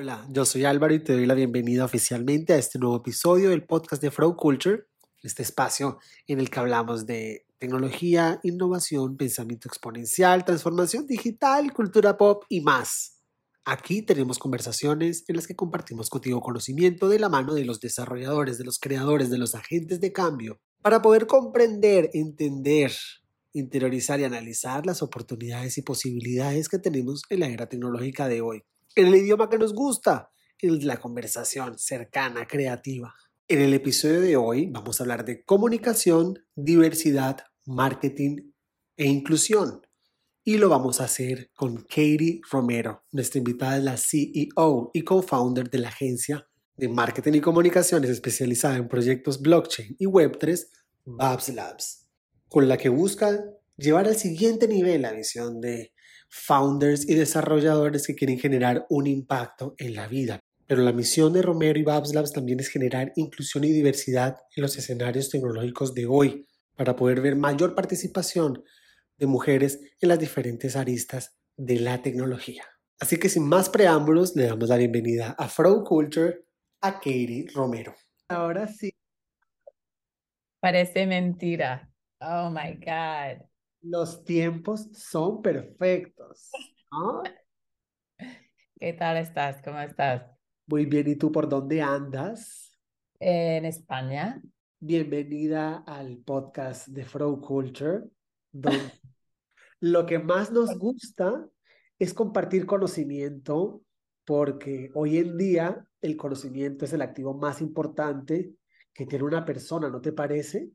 Hola, yo soy Álvaro y te doy la bienvenida oficialmente a este nuevo episodio del podcast de Flow Culture, este espacio en el que hablamos de tecnología, innovación, pensamiento exponencial, transformación digital, cultura pop y más. Aquí tenemos conversaciones en las que compartimos contigo conocimiento de la mano de los desarrolladores, de los creadores, de los agentes de cambio, para poder comprender, entender, interiorizar y analizar las oportunidades y posibilidades que tenemos en la era tecnológica de hoy, en el idioma que nos gusta, en la conversación cercana, creativa. En el episodio de hoy vamos a hablar de comunicación, diversidad, marketing e inclusión. Y lo vamos a hacer con Katie Romero. Nuestra invitada la CEO y co-founder de la agencia de marketing y comunicaciones especializada en proyectos blockchain y Web3, Babs Labs, con la que busca llevar al siguiente nivel la visión de founders y desarrolladores que quieren generar un impacto en la vida pero la misión de Romero y Babs Labs también es generar inclusión y diversidad en los escenarios tecnológicos de hoy para poder ver mayor participación de mujeres en las diferentes aristas de la tecnología. Así que sin más preámbulos, le damos la bienvenida a Flow Culture a Katie Romero. Ahora sí. Parece mentira. Oh my God. Los tiempos son perfectos. ¿Qué tal estás? ¿Cómo estás? Muy bien, ¿y tú por dónde andas? En España. Bienvenida al podcast de Flow Culture, donde lo que más nos gusta es compartir conocimiento, porque hoy en día el conocimiento es el activo más importante que tiene una persona, ¿no te parece?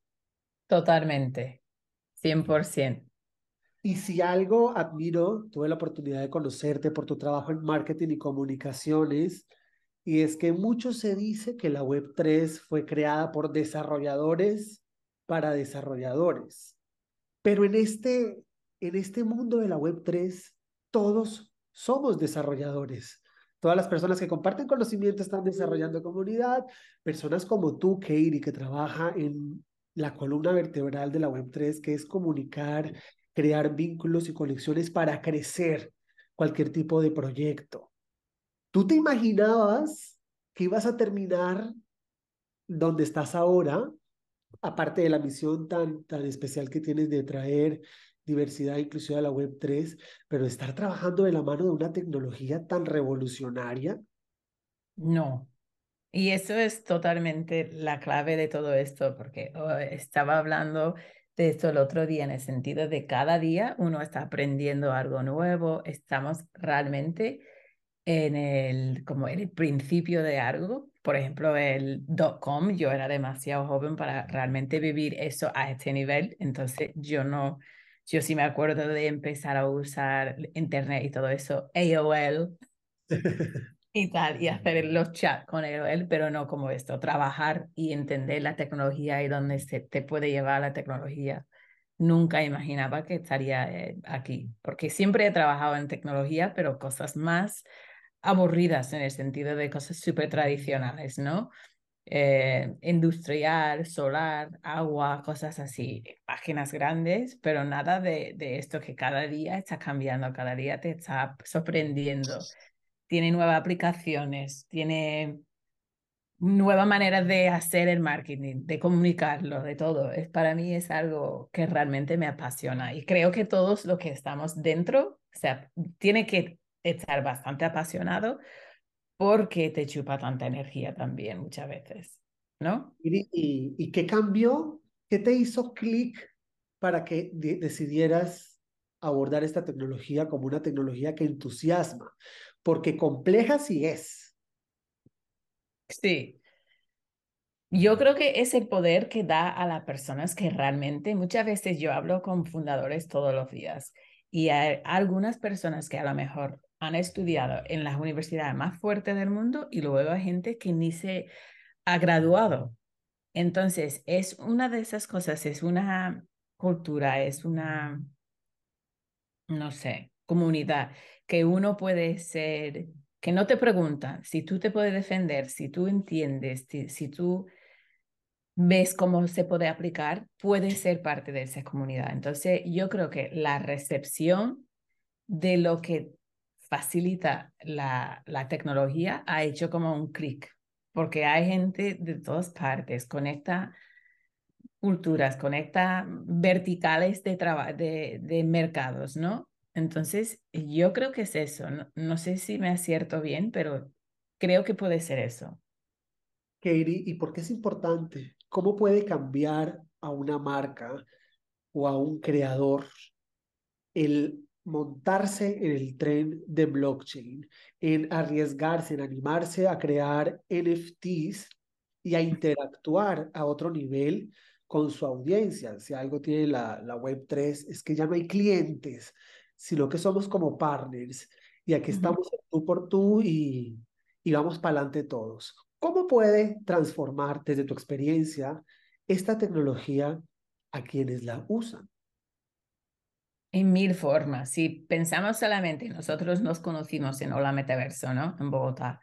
Totalmente, 100%. Y si algo admiro, tuve la oportunidad de conocerte por tu trabajo en marketing y comunicaciones, y es que mucho se dice que la Web3 fue creada por desarrolladores para desarrolladores. Pero en este, en este mundo de la Web3, todos somos desarrolladores. Todas las personas que comparten conocimiento están desarrollando comunidad. Personas como tú, Katie, que trabaja en la columna vertebral de la Web3, que es comunicar, crear vínculos y conexiones para crecer cualquier tipo de proyecto. ¿Tú te imaginabas que ibas a terminar donde estás ahora, aparte de la misión tan, tan especial que tienes de traer diversidad inclusiva a la Web3, pero estar trabajando de la mano de una tecnología tan revolucionaria? No. Y eso es totalmente la clave de todo esto, porque oh, estaba hablando de esto el otro día en el sentido de cada día uno está aprendiendo algo nuevo, estamos realmente en el, como en el principio de algo. Por ejemplo, el dot-com, yo era demasiado joven para realmente vivir eso a este nivel, entonces yo no, yo sí me acuerdo de empezar a usar internet y todo eso, AOL y tal, y hacer los chats con AOL, pero no como esto, trabajar y entender la tecnología y dónde se te puede llevar la tecnología. Nunca imaginaba que estaría eh, aquí, porque siempre he trabajado en tecnología, pero cosas más aburridas en el sentido de cosas súper tradicionales, ¿no? Eh, industrial, solar, agua, cosas así, páginas grandes, pero nada de, de esto que cada día está cambiando, cada día te está sorprendiendo. Tiene nuevas aplicaciones, tiene nuevas maneras de hacer el marketing, de comunicarlo, de todo. Es, para mí es algo que realmente me apasiona y creo que todos los que estamos dentro, o sea, tiene que estar bastante apasionado porque te chupa tanta energía también muchas veces, ¿no? ¿Y, y, qué cambió? ¿Qué te hizo clic para que decidieras abordar esta tecnología como una tecnología que entusiasma? Porque compleja sí es. Sí. Yo creo que es el poder que da a las personas que realmente, muchas veces yo hablo con fundadores todos los días y hay algunas personas que a lo mejor han estudiado en las universidades más fuertes del mundo y luego hay gente que ni se ha graduado. Entonces, es una de esas cosas, es una cultura, es una, no sé, comunidad que uno puede ser, que no te pregunta si tú te puedes defender, si tú entiendes, si, tú ves cómo se puede aplicar, puedes ser parte de esa comunidad. Entonces, yo creo que la recepción de lo que facilita la, la tecnología ha hecho como un clic, porque hay gente de todas partes, conecta culturas, conecta verticales de, de, de mercados, ¿no? Entonces, yo creo que es eso. No, sé si me acierto bien, pero creo que puede ser eso. Katie, ¿y por qué es importante? ¿Cómo puede cambiar a una marca o a un creador el montarse en el tren de blockchain, en arriesgarse, en animarse a crear NFTs y a interactuar a otro nivel con su audiencia. Si algo tiene la, la Web3 es que ya no hay clientes, sino que somos como partners y aquí estamos tú por tú y, y vamos para adelante todos. ¿Cómo puede transformar desde tu experiencia esta tecnología a quienes la usan? En mil formas. Si pensamos solamente, nosotros nos conocimos en Hola Metaverso, ¿no? En Bogotá.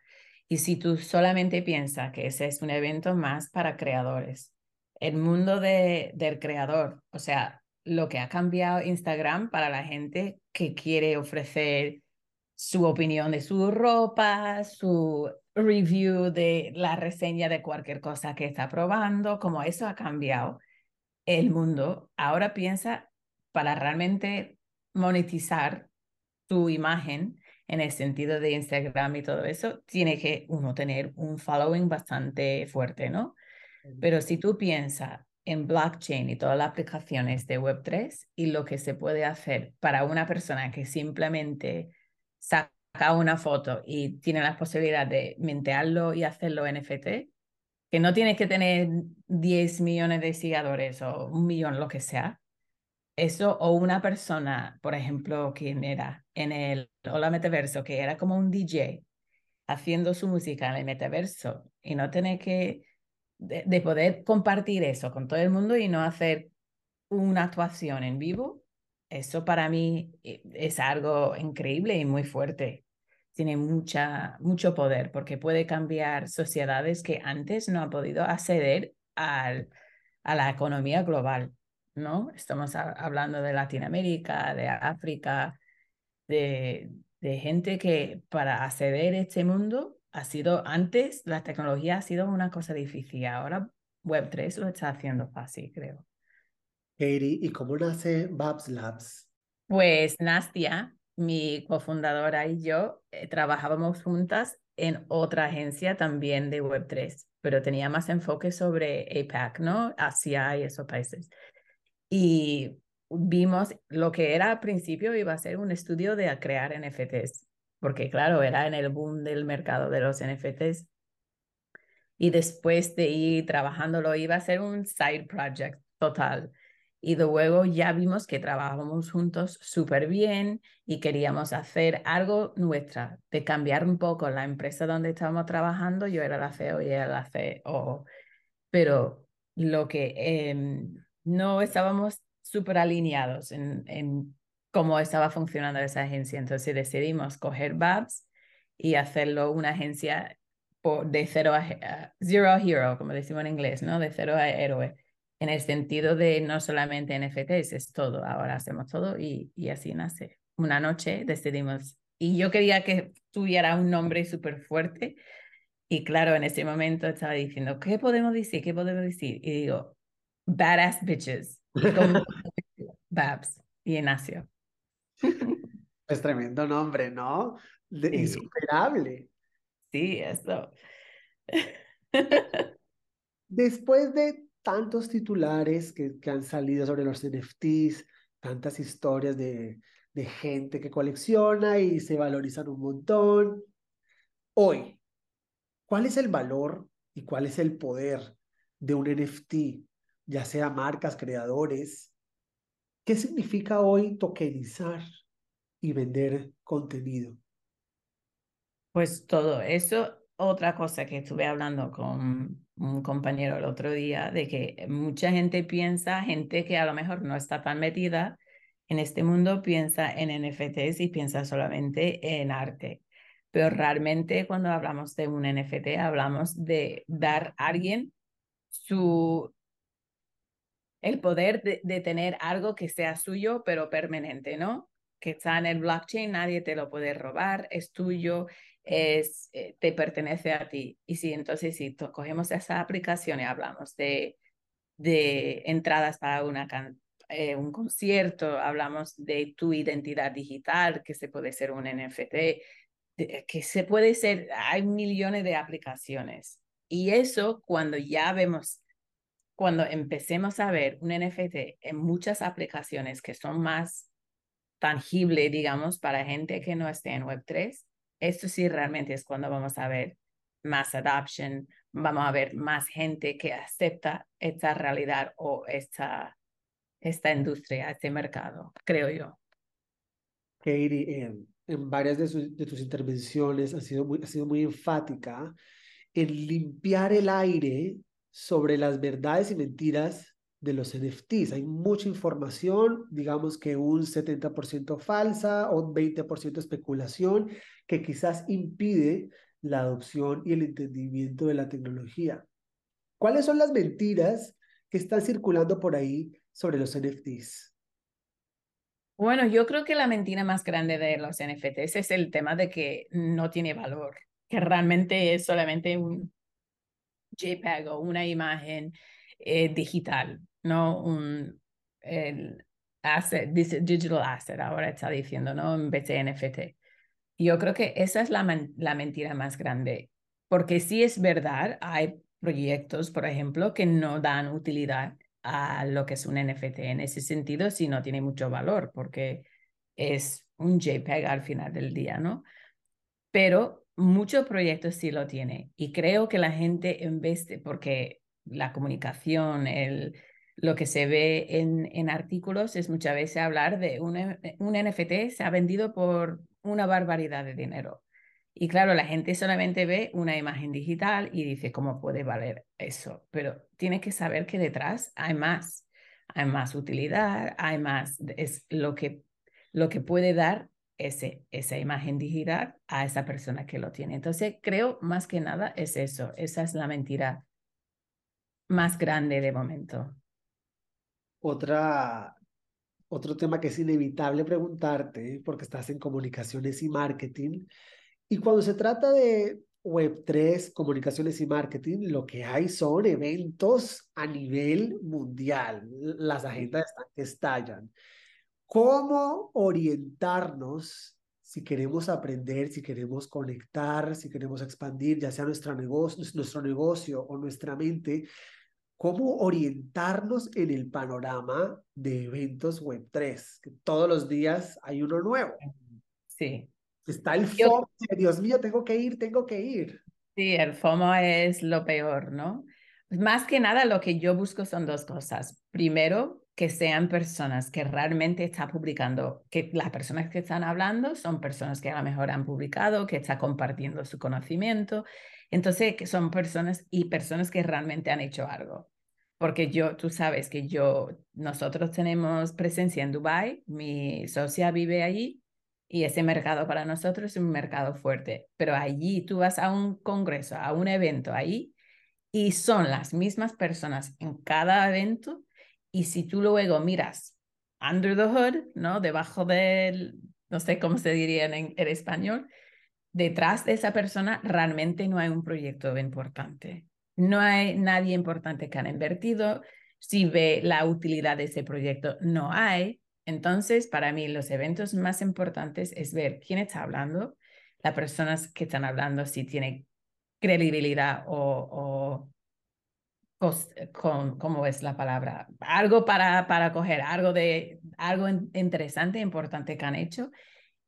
Y si tú solamente piensas que ese es un evento más para creadores, el mundo de, del creador, o sea, lo que ha cambiado Instagram para la gente que quiere ofrecer su opinión de su ropa, su review de la reseña de cualquier cosa que está probando, como eso ha cambiado el mundo. Ahora piensa para realmente monetizar tu imagen en el sentido de Instagram y todo eso, tiene que uno tener un following bastante fuerte, ¿no? Pero si tú piensas en blockchain y todas las aplicaciones de Web3 y lo que se puede hacer para una persona que simplemente saca una foto y tiene la posibilidad de mintearlo y hacerlo NFT, que no tienes que tener 10 millones de seguidores o un millón, lo que sea, eso o una persona, por ejemplo, quien era en el Hola Metaverso, que era como un DJ haciendo su música en el metaverso y no tener que, de, poder compartir eso con todo el mundo y no hacer una actuación en vivo, eso para mí eh, es algo increíble y muy fuerte. Tiene mucha, mucho poder porque puede cambiar sociedades que antes no han podido acceder al, a la economía global. ¿no? Estamos hablando de Latinoamérica, de África, de, de gente que para acceder a este mundo ha sido, antes la tecnología ha sido una cosa difícil, ahora Web3 lo está haciendo fácil, creo. Katie, ¿y cómo nace Babs Labs? Pues Nastia, mi cofundadora y yo eh, trabajábamos juntas en otra agencia también de Web3, pero tenía más enfoque sobre APAC, ¿no? Asia y esos países y vimos lo que era al principio iba a ser un estudio de crear NFTs, porque claro, era en el boom del mercado de los NFTs. Y después de ir trabajándolo, iba a ser un side project total. Y luego ya vimos que trabajábamos juntos súper bien y queríamos hacer algo nuestra, de cambiar un poco la empresa donde estábamos trabajando. Yo era la CEO y ella la CEO. Pero lo que em, no estábamos súper alineados en, cómo estaba funcionando esa agencia. Entonces decidimos coger Babs y hacerlo una agencia por, de cero a, zero hero, como decimos en inglés, ¿no? De cero a héroe. En el sentido de no solamente NFTs, es todo. Ahora hacemos todo y, y así nace. Una noche decidimos, y yo quería que tuviera un nombre súper fuerte. Y claro, en ese momento estaba diciendo, ¿qué podemos decir? ¿Qué podemos decir? Y digo, Badass Bitches. Babs y Ignacio. Es tremendo nombre, ¿no? Insuperable. Sí, eso. Después de tantos titulares que, que, han salido sobre los NFTs, tantas historias de, de gente que colecciona y se valorizan un montón, hoy, ¿cuál es el valor y cuál es el poder de un NFT ya sea marcas, creadores. ¿Qué significa hoy tokenizar y vender contenido? Pues todo eso, otra cosa que estuve hablando con un compañero el otro día, de que mucha gente piensa, gente que a lo mejor no está tan metida en este mundo, piensa en NFTs y piensa solamente en arte. Pero realmente cuando hablamos de un NFT, hablamos de dar a alguien su el poder de, tener algo que sea suyo, pero permanente, ¿no? que está en el blockchain, nadie te lo puede robar, es tuyo, es, eh, te pertenece a ti. Y si entonces si cogemos esa aplicación y hablamos de, de entradas para una eh, un concierto, hablamos de tu identidad digital, que se puede ser un NFT, que se puede ser, hay millones de aplicaciones. Y eso cuando ya vemos, cuando empecemos a ver un NFT en muchas aplicaciones que son más tangibles, digamos, para gente que no esté en Web3, esto sí realmente es cuando vamos a ver más adoption, vamos a ver más gente que acepta esta realidad o esta, esta industria, este mercado, creo yo. Katie, en, en varias de, de, tus intervenciones ha sido, muy, ha sido muy enfática en limpiar el aire sobre las verdades y mentiras de los NFTs. Hay mucha información, digamos que un 70% falsa o un 20% especulación, que quizás impide la adopción y el entendimiento de la tecnología. ¿Cuáles son las mentiras que están circulando por ahí sobre los NFTs? Bueno, yo creo que la mentira más grande de los NFTs es el tema de que no tiene valor, que realmente es solamente un JPEG o una imagen eh, digital, no un el asset, digital asset, ahora está diciendo, ¿no? En vez de NFT. Yo creo que esa es la, la mentira más grande, porque sí es verdad, hay proyectos, por ejemplo, que no dan utilidad a lo que es un NFT. En ese sentido, sí no tiene mucho valor porque es un JPEG al final del día, ¿no? Pero muchos proyectos sí lo tiene y creo que la gente en vez de, porque la comunicación, el, lo que se ve en, en artículos es muchas veces hablar de un, un NFT se ha vendido por una barbaridad de dinero. Y claro, la gente solamente ve una imagen digital y dice, ¿cómo puede valer eso? Pero tiene que saber que detrás hay más, hay más utilidad, hay más, es lo que, lo que puede dar ese, esa imagen digital a esa persona que lo tiene. Entonces, creo más que nada es eso, esa es la mentira más grande de momento. Otra, otro tema que es inevitable preguntarte, porque estás en comunicaciones y marketing, y cuando se trata de Web3, comunicaciones y marketing, lo que hay son eventos a nivel mundial. Las agendas están que estallan. ¿Cómo orientarnos si queremos aprender, si queremos conectar, si queremos expandir, ya sea nuestro negocio, nuestro negocio o nuestra mente? ¿Cómo orientarnos en el panorama de eventos Web3? Que todos los días hay uno nuevo. Sí. Está el FOMO, Dios mío, tengo que ir, tengo que ir. Sí, el FOMO es lo peor, ¿no? Más que nada lo que yo busco son dos cosas. Primero, que sean personas que realmente están publicando, que las personas que están hablando son personas que a lo mejor han publicado, que están compartiendo su conocimiento. Entonces, que son personas y personas que realmente han hecho algo. Porque yo, tú sabes que yo, nosotros tenemos presencia en Dubai, mi socia vive allí y ese mercado para nosotros es un mercado fuerte. Pero allí tú vas a un congreso, a un evento ahí, y son las mismas personas en cada evento. Y si tú luego miras under the hood, ¿no? Debajo del, no sé cómo se diría en, en español, detrás de esa persona realmente no hay un proyecto importante. No hay nadie importante que han invertido. Si ve la utilidad de ese proyecto, no hay. Entonces, para mí, los eventos más importantes es ver quién está hablando, las personas que están hablando, si tienen credibilidad o con, ¿cómo es la palabra? Algo para, para coger, algo, de, algo interesante, importante que han hecho.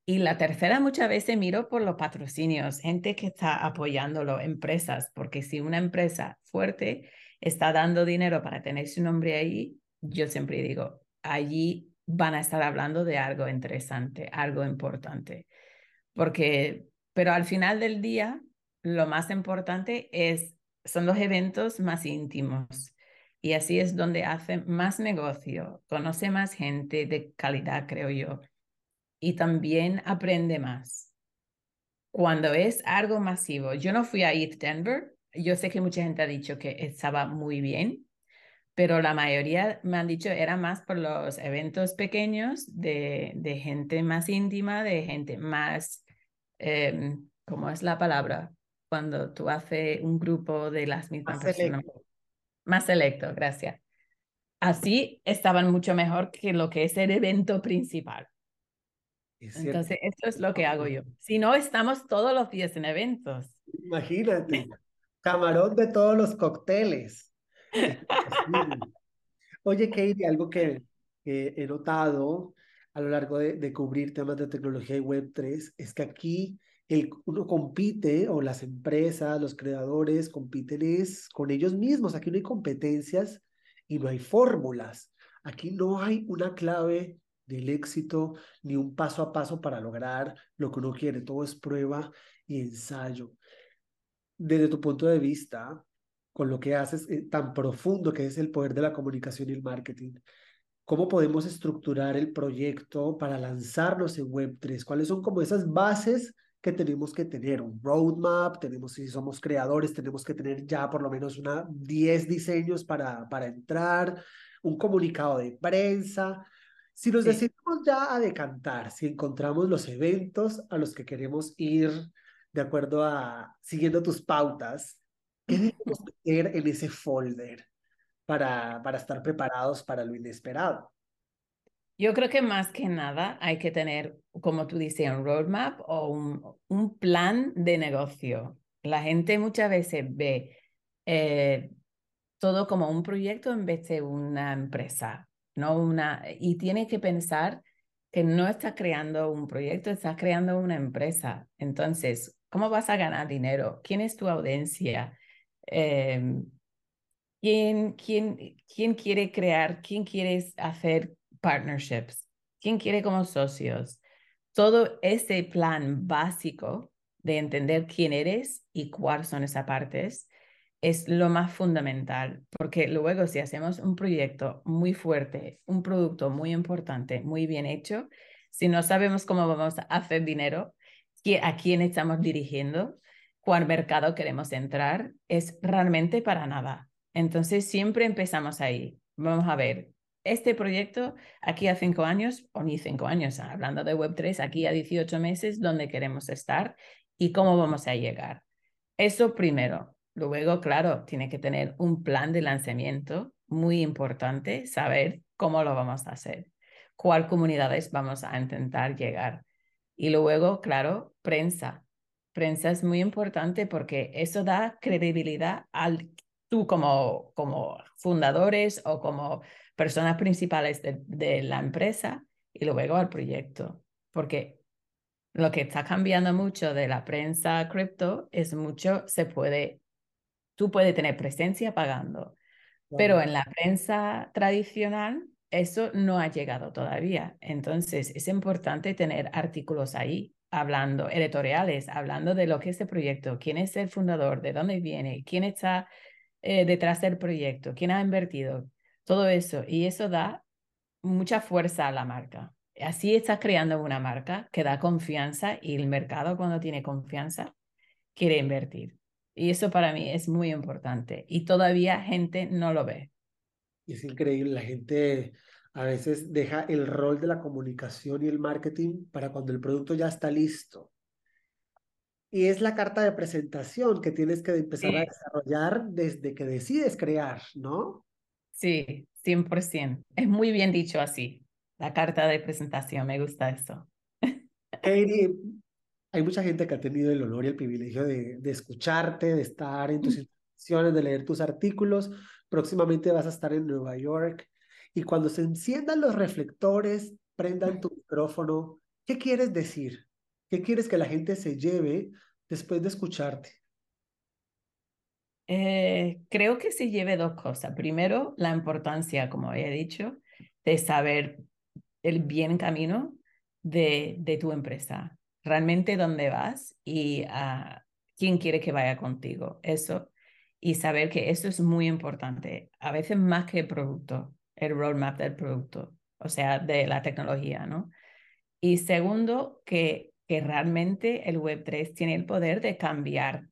Y la tercera, muchas veces miro por los patrocinios, gente que está apoyándolo, empresas, porque si una empresa fuerte está dando dinero para tener su nombre ahí, yo siempre digo, allí van a estar hablando de algo interesante, algo importante. Porque, pero al final del día, lo más importante es, son los eventos más íntimos. Y así es donde hacen más negocio, conoce más gente de calidad, creo yo. Y también aprende más. Cuando es algo masivo, yo no fui a ETH Denver, yo sé que mucha gente ha dicho que estaba muy bien, pero la mayoría me han dicho era más por los eventos pequeños de, de gente más íntima, de gente más, eh, ¿cómo es la palabra? Cuando tú haces un grupo de las mismas Más personas. selecto. Más selecto, gracias. Así estaban mucho mejor que lo que es el evento principal. Es. Entonces, eso es lo que hago yo. Si no, estamos todos los días en eventos. Imagínate, camarón de todos los cócteles. Oye, Katie, algo que, que he notado a lo largo de, de cubrir temas de tecnología y Web3 es que aquí el, uno compite, o las empresas, los creadores compiten es con ellos mismos. Aquí no hay competencias y no hay fórmulas. Aquí no hay una clave del éxito ni un paso a paso para lograr lo que uno quiere. Todo es prueba y ensayo. Desde tu punto de vista, con lo que haces eh, tan profundo que es el poder de la comunicación y el marketing, ¿cómo podemos estructurar el proyecto para lanzarnos en Web3? ¿Cuáles son como esas bases que tenemos que tener? Un roadmap, tenemos, si somos creadores, tenemos que tener ya por lo menos una 10 diseños para, para entrar, un comunicado de prensa. Si nos Sí. decidimos ya a decantar, si encontramos los eventos a los que queremos ir de acuerdo a, siguiendo tus pautas, ¿qué debemos meter en ese folder para, para estar preparados para lo inesperado? Yo creo que más que nada hay que tener, como tú dices, un roadmap o un, plan de negocio. La gente muchas veces ve eh, todo como un proyecto en vez de una empresa, no una, y tiene que pensar que no estás creando un proyecto, estás creando una empresa. Entonces, ¿cómo vas a ganar dinero? ¿Quién es tu audiencia? Eh, ¿quién, quién, ¿Quién quiere crear? ¿Quién quiere hacer partnerships? ¿Quién quiere como socios? Todo ese plan básico de entender quién eres y cuáles son esas partes es lo más fundamental, porque luego si hacemos un proyecto muy fuerte, un producto muy importante, muy bien hecho, si no sabemos cómo vamos a hacer dinero, a quién estamos dirigiendo, cuál mercado queremos entrar, es realmente para nada. Entonces siempre empezamos ahí. Vamos a ver, este proyecto aquí a cinco años, o ni cinco años, hablando de Web3, aquí a 18 meses, ¿dónde queremos estar y cómo vamos a llegar? Eso primero. Luego, claro, tiene que tener un plan de lanzamiento muy importante, saber cómo lo vamos a hacer, cuál comunidades vamos a intentar llegar. Y luego, claro, prensa. Prensa es muy importante porque eso da credibilidad al tú como, como fundadores o como personas principales de, de la empresa y luego al proyecto. Porque lo que está cambiando mucho de la prensa cripto es mucho, se puede, tú puedes tener presencia pagando, pero en la prensa tradicional eso no ha llegado todavía. Entonces es importante tener artículos ahí hablando, editoriales, hablando de lo que es el proyecto, quién es el fundador, de dónde viene, quién está eh, detrás del proyecto, quién ha invertido, todo eso. Y eso da mucha fuerza a la marca. Así estás creando una marca que da confianza y el mercado cuando tiene confianza quiere invertir. Y eso para mí es muy importante y todavía gente no lo ve. Es increíble, la gente a veces deja el rol de la comunicación y el marketing para cuando el producto ya está listo. Y es la carta de presentación que tienes que empezar Sí. a desarrollar desde que decides crear, ¿no? Sí, 100%. Es muy bien dicho así. La carta de presentación, me gusta eso. Katie, hay mucha gente que ha tenido el honor y el privilegio de, de escucharte, de estar en tus instituciones, de leer tus artículos. Próximamente vas a estar en Nueva York. Y cuando se enciendan los reflectores, prendan tu micrófono, ¿qué quieres decir? ¿Qué quieres que la gente se lleve después de escucharte? Eh, creo que se lleve dos cosas. Primero, la importancia, como he dicho, de saber el bien camino de, de tu empresa, realmente dónde vas y a quién quiere que vaya contigo. Eso. Y saber que eso es muy importante, a veces más que el producto, el roadmap del producto, o sea, de la tecnología, ¿no? Y segundo, que, que realmente el Web3 tiene el poder de cambiar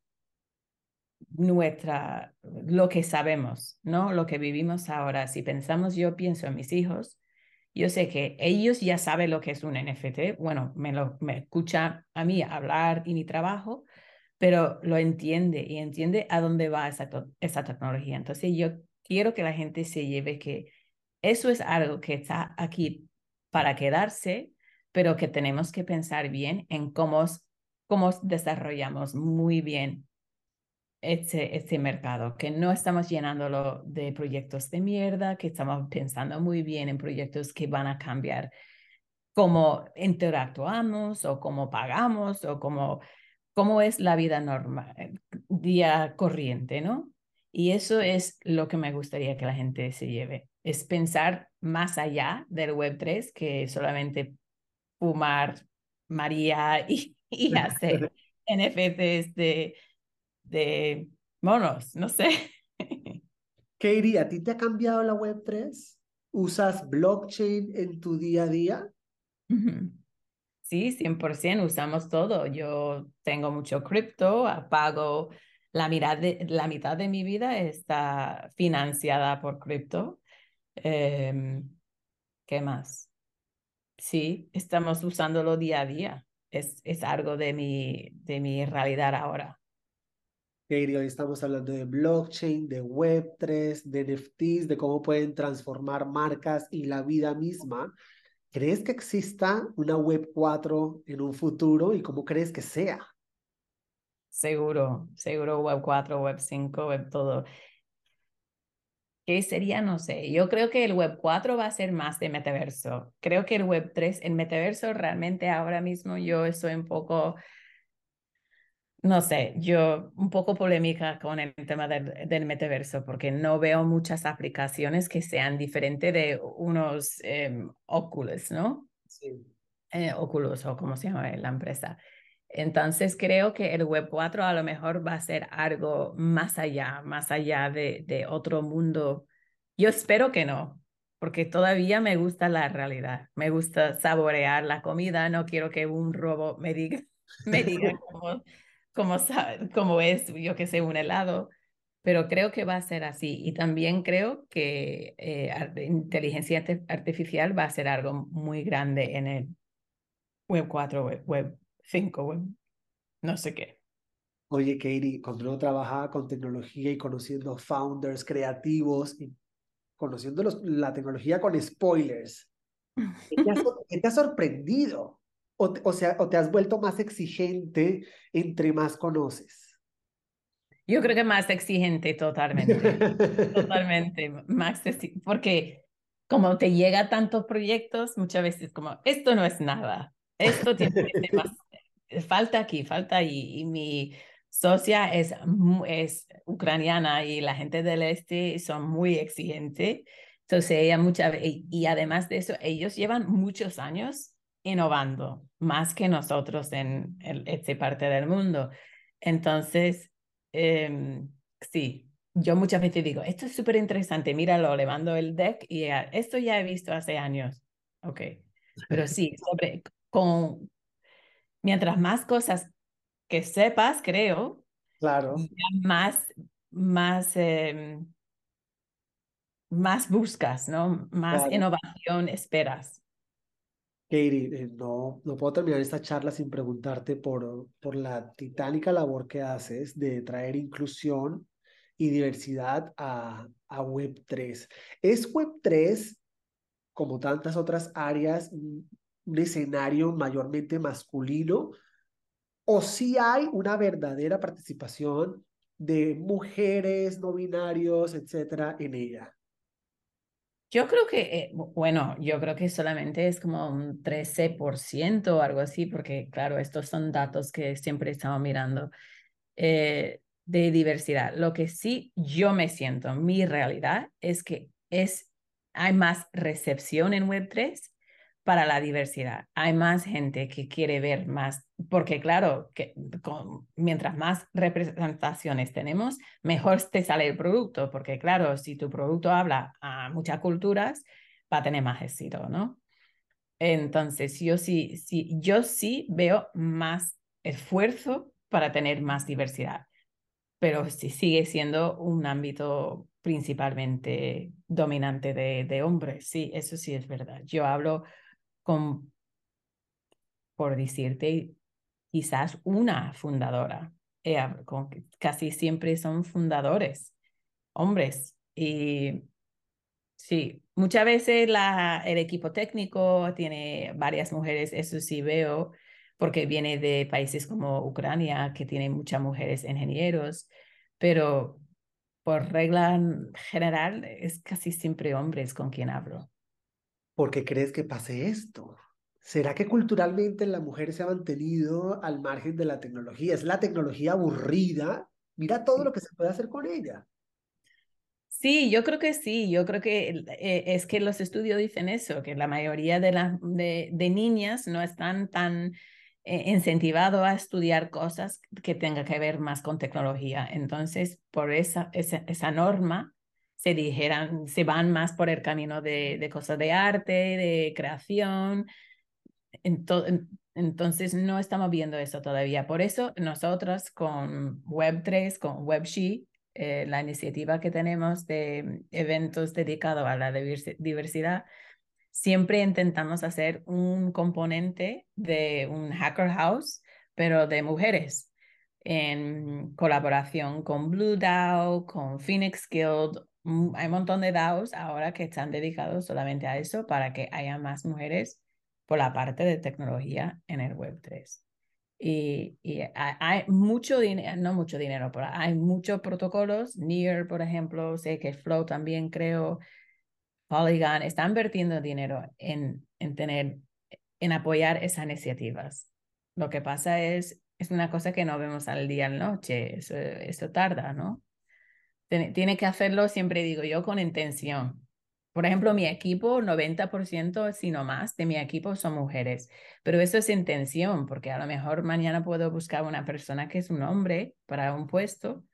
nuestra, lo que sabemos, ¿no? Lo que vivimos ahora. Si pensamos, yo pienso en mis hijos, yo sé que ellos ya saben lo que es un NFT. Bueno, me, lo, me escucha a mí hablar y mi trabajo, pero lo entiende y entiende a dónde va esa, esa tecnología. Entonces, yo quiero que la gente se lleve que eso es algo que está aquí para quedarse, pero que tenemos que pensar bien en cómo, cómo desarrollamos muy bien este, este mercado, que no estamos llenándolo de proyectos de mierda, que estamos pensando muy bien en proyectos que van a cambiar cómo interactuamos o cómo pagamos o cómo, cómo es la vida normal, eh, día corriente, ¿no? Y eso es lo que me gustaría que la gente se lleve, es pensar más allá del Web3 que solamente fumar María y, y hacer NFTs de de monos, no sé. Katie, ¿a ti te ha cambiado la Web3? ¿Usas blockchain en tu día a día? Sí, 100%, usamos todo. Yo tengo mucho cripto, pago la mitad de, la mitad de mi vida está financiada por cripto. Em, ¿Qué más? Sí, estamos usándolo día a día. Es, es algo de mi, de mi realidad ahora. Katie, hoy estamos hablando de blockchain, de Web3, de NFTs, de cómo pueden transformar marcas y la vida misma. ¿Crees que exista una Web4 en un futuro y cómo crees que sea? Seguro, seguro Web4, Web5, Web todo. ¿Qué sería? No sé. Yo creo que el Web4 va a ser más de metaverso. Creo que el Web3, el metaverso realmente ahora mismo yo estoy un poco no sé, yo un poco polémica con el tema del, del, metaverso porque no veo muchas aplicaciones que sean diferentes de unos eh, Oculus, ¿no? Sí. Eh, Oculus o como se llama la empresa. Entonces creo que el Web 4 a lo mejor va a ser algo más allá, más allá de, de otro mundo. Yo espero que no, porque todavía me gusta la realidad, me gusta saborear la comida, no quiero que un robot me diga, me diga cómo como es, yo que sé, un helado, pero creo que va a ser así. Y también creo que eh, inteligencia artificial va a ser algo muy grande en el Web 4, Web, web 5, Web no sé qué. Oye, Katie, cuando uno trabaja con tecnología y conociendo founders creativos y conociendo los, la tecnología con spoilers, ¿qué te ha sorprendido? o, sea, o te has vuelto más exigente entre más conoces? Yo creo que más exigente totalmente, totalmente, más porque como te llega tantos proyectos, muchas veces como, esto no es nada, esto tiene que ser más, falta aquí, falta ahí, y mi socia es, es ucraniana y la gente del este son muy exigentes, entonces ella muchas veces, y además de eso, ellos llevan muchos años innovando más que nosotros en esta parte del mundo. Entonces, em, sí, yo muchas veces digo, esto es súper interesante, míralo, le mando el deck y esto ya he visto hace años. Ok, pero sí, sobre, con, mientras más cosas que sepas, creo, claro. más, más, em, más buscas, ¿no? Más innovación esperas. Katie, eh, no, no puedo terminar esta charla sin preguntarte por, por la titánica labor que haces de traer inclusión y diversidad a, a Web3. ¿Es Web3, como tantas otras áreas, un escenario mayormente masculino o si hay una verdadera participación de mujeres, no binarios, etcétera, en ella? Yo creo que, eh, bueno, yo creo que solamente es como un 13% o algo así, porque claro, estos son datos que siempre estamos mirando eh, de diversidad. Lo que sí yo me siento, mi realidad es que es, hay más recepción en Web3 para la diversidad. Hay más gente que quiere ver más, porque claro, que mientras más representaciones tenemos, mejor te sale el producto, porque claro, si tu producto habla a muchas culturas, va a tener más éxito, ¿no? Entonces, yo sí, sí, yo sí veo más esfuerzo para tener más diversidad. pero sí sigue siendo un ámbito principalmente dominante de, de hombres. Sí, eso sí es verdad. Yo hablo con, por decirte, quizás una fundadora. con, casi siempre son fundadores, hombres. Y sí, muchas veces el equipo técnico tiene varias mujeres, eso sí veo, porque viene de países como Ucrania, que tiene muchas mujeres ingenieros, pero por regla general es casi siempre hombres con quien hablo. ¿Por qué crees que pase esto? ¿Será que culturalmente la mujer se ha mantenido al margen de la tecnología? ¿Es la tecnología aburrida? Mira todo lo que se puede hacer con ella. Sí, yo creo que sí. Yo creo que eh, es que los estudios dicen eso, que la mayoría de, las de, de niñas no están tan eh, incentivados a estudiar cosas que tengan que ver más con tecnología. Entonces, por esa, esa, esa norma, se dijeran, se van más por el camino de, de cosas de arte, de creación, entonces no estamos viendo eso todavía. Por eso nosotros con Web3, con WebShe, eh, la iniciativa que tenemos de eventos dedicados a la diversidad, siempre intentamos hacer un componente de un hacker house, pero de mujeres, en colaboración con Blue DAO, con Phoenix Guild. Mm, hay un montón de DAOs ahora que están dedicados solamente a eso para que haya más mujeres por la parte de tecnología en el Web3. Y, y hay, mucho dinero, no mucho dinero, pero hay muchos protocolos. Near, por ejemplo, sé que Flow también creo, Polygon, están invirtiendo dinero en, en tener, en apoyar esas iniciativas. Lo que pasa es, es una cosa que no vemos al día, al noche, eso, eso tarda, ¿no? Tiene que hacerlo, siempre digo yo, con intención. Por ejemplo, mi equipo, 90%, si no más, de mi equipo son mujeres. Pero eso es intención, porque a lo mejor mañana puedo buscar una persona que es un hombre para un puesto,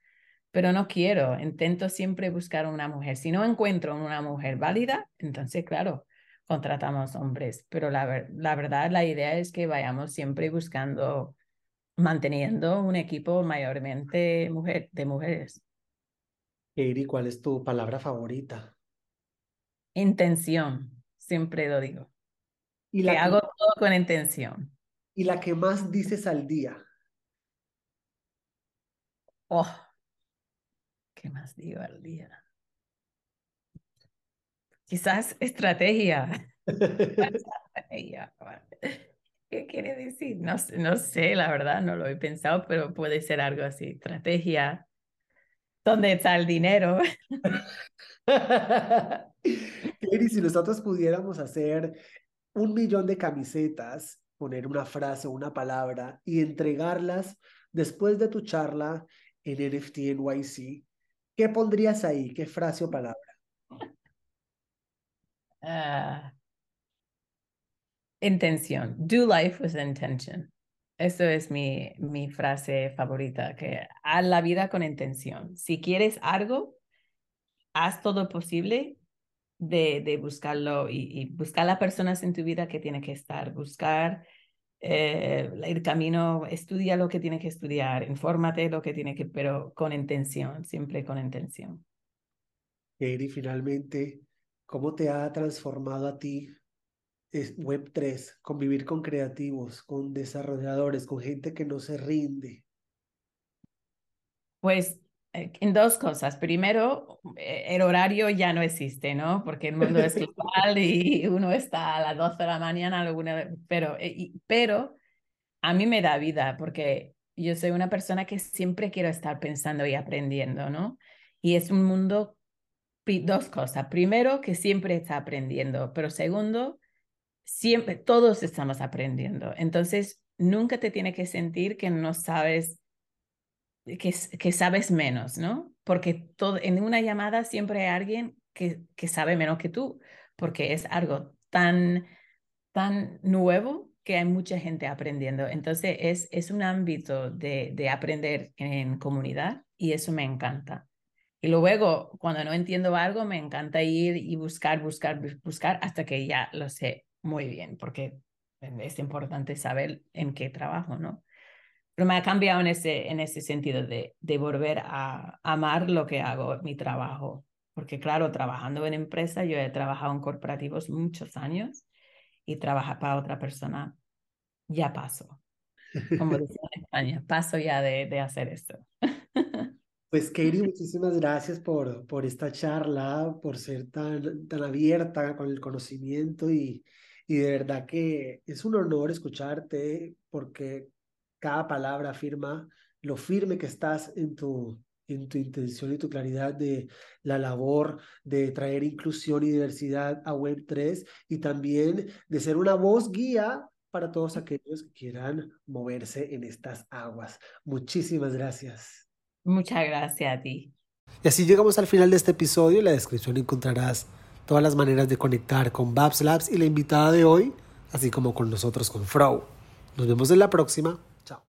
pero no quiero. Intento siempre buscar una mujer. Si no encuentro una mujer válida, entonces, claro, contratamos hombres. Pero la, la verdad, la idea es que vayamos siempre buscando, manteniendo un equipo mayormente mujer, de mujeres. Eri, ¿cuál es tu palabra favorita? Intención, siempre lo digo. Y la que, hago todo con intención. ¿Y la que más dices al día? Oh, ¿qué más digo al día? Quizás estrategia. ¿Qué quiere decir? No, no sé, la verdad, no lo he pensado, pero puede ser algo así. Estrategia. ¿Dónde está el dinero? Eri, si nosotros pudiéramos hacer un millón de camisetas, poner una frase o una palabra y entregarlas después de tu charla en NFT NYC, ¿qué pondrías ahí? ¿Qué frase o palabra? Uh, intención. Do life with intention. Eso es mi, mi frase favorita, que haz la vida con intención. Si quieres algo, haz todo posible de, de buscarlo y, buscar las personas en tu vida que tiene que estar, buscar eh, el camino, estudia lo que tiene que estudiar, infórmate lo que tiene que, pero con intención, siempre con intención. Eri, finalmente, ¿cómo te ha transformado a ti Web3, convivir con creativos, con desarrolladores, con gente que no se rinde? Pues eh, en dos cosas. Primero, eh, el horario ya no existe, ¿no? Porque el mundo es global y uno está a las 12 de la mañana, alguna, pero, eh, pero a mí me da vida porque yo soy una persona que siempre quiero estar pensando y aprendiendo, ¿no? Y es un mundo, dos cosas. Primero, que siempre está aprendiendo, pero segundo, siempre, todos estamos aprendiendo. Entonces, nunca te tiene que sentir que no sabes que, que sabes menos, ¿no? Porque todo, en una llamada siempre hay alguien que, que sabe menos que tú, porque es algo tan, tan nuevo que hay mucha gente aprendiendo. Entonces es, es un ámbito de, de aprender en comunidad y eso me encanta. Y luego, cuando no entiendo algo, me encanta ir y buscar, buscar, buscar hasta que ya lo sé muy bien, porque es importante saber en qué trabajo, ¿no? pero me ha cambiado en ese, en ese sentido de, de volver a amar lo que hago, mi trabajo. Porque claro, trabajando en empresa, yo he trabajado en corporativos muchos años y trabajar para otra persona ya paso. Como decía en España, paso ya de, de hacer esto. Pues Katie, muchísimas gracias por, por esta charla, por ser tan, tan abierta con el conocimiento y, y de verdad que es un honor escucharte porque cada palabra afirma lo firme que estás en tu, en tu intención y tu claridad de la labor de traer inclusión y diversidad a Web3 y también de ser una voz guía para todos aquellos que quieran moverse en estas aguas. Muchísimas gracias. Muchas gracias a ti. Y así llegamos al final de este episodio. En la descripción encontrarás todas las maneras de conectar con Babs Labs y la invitada de hoy, así como con nosotros con Frow. Nos vemos en la próxima.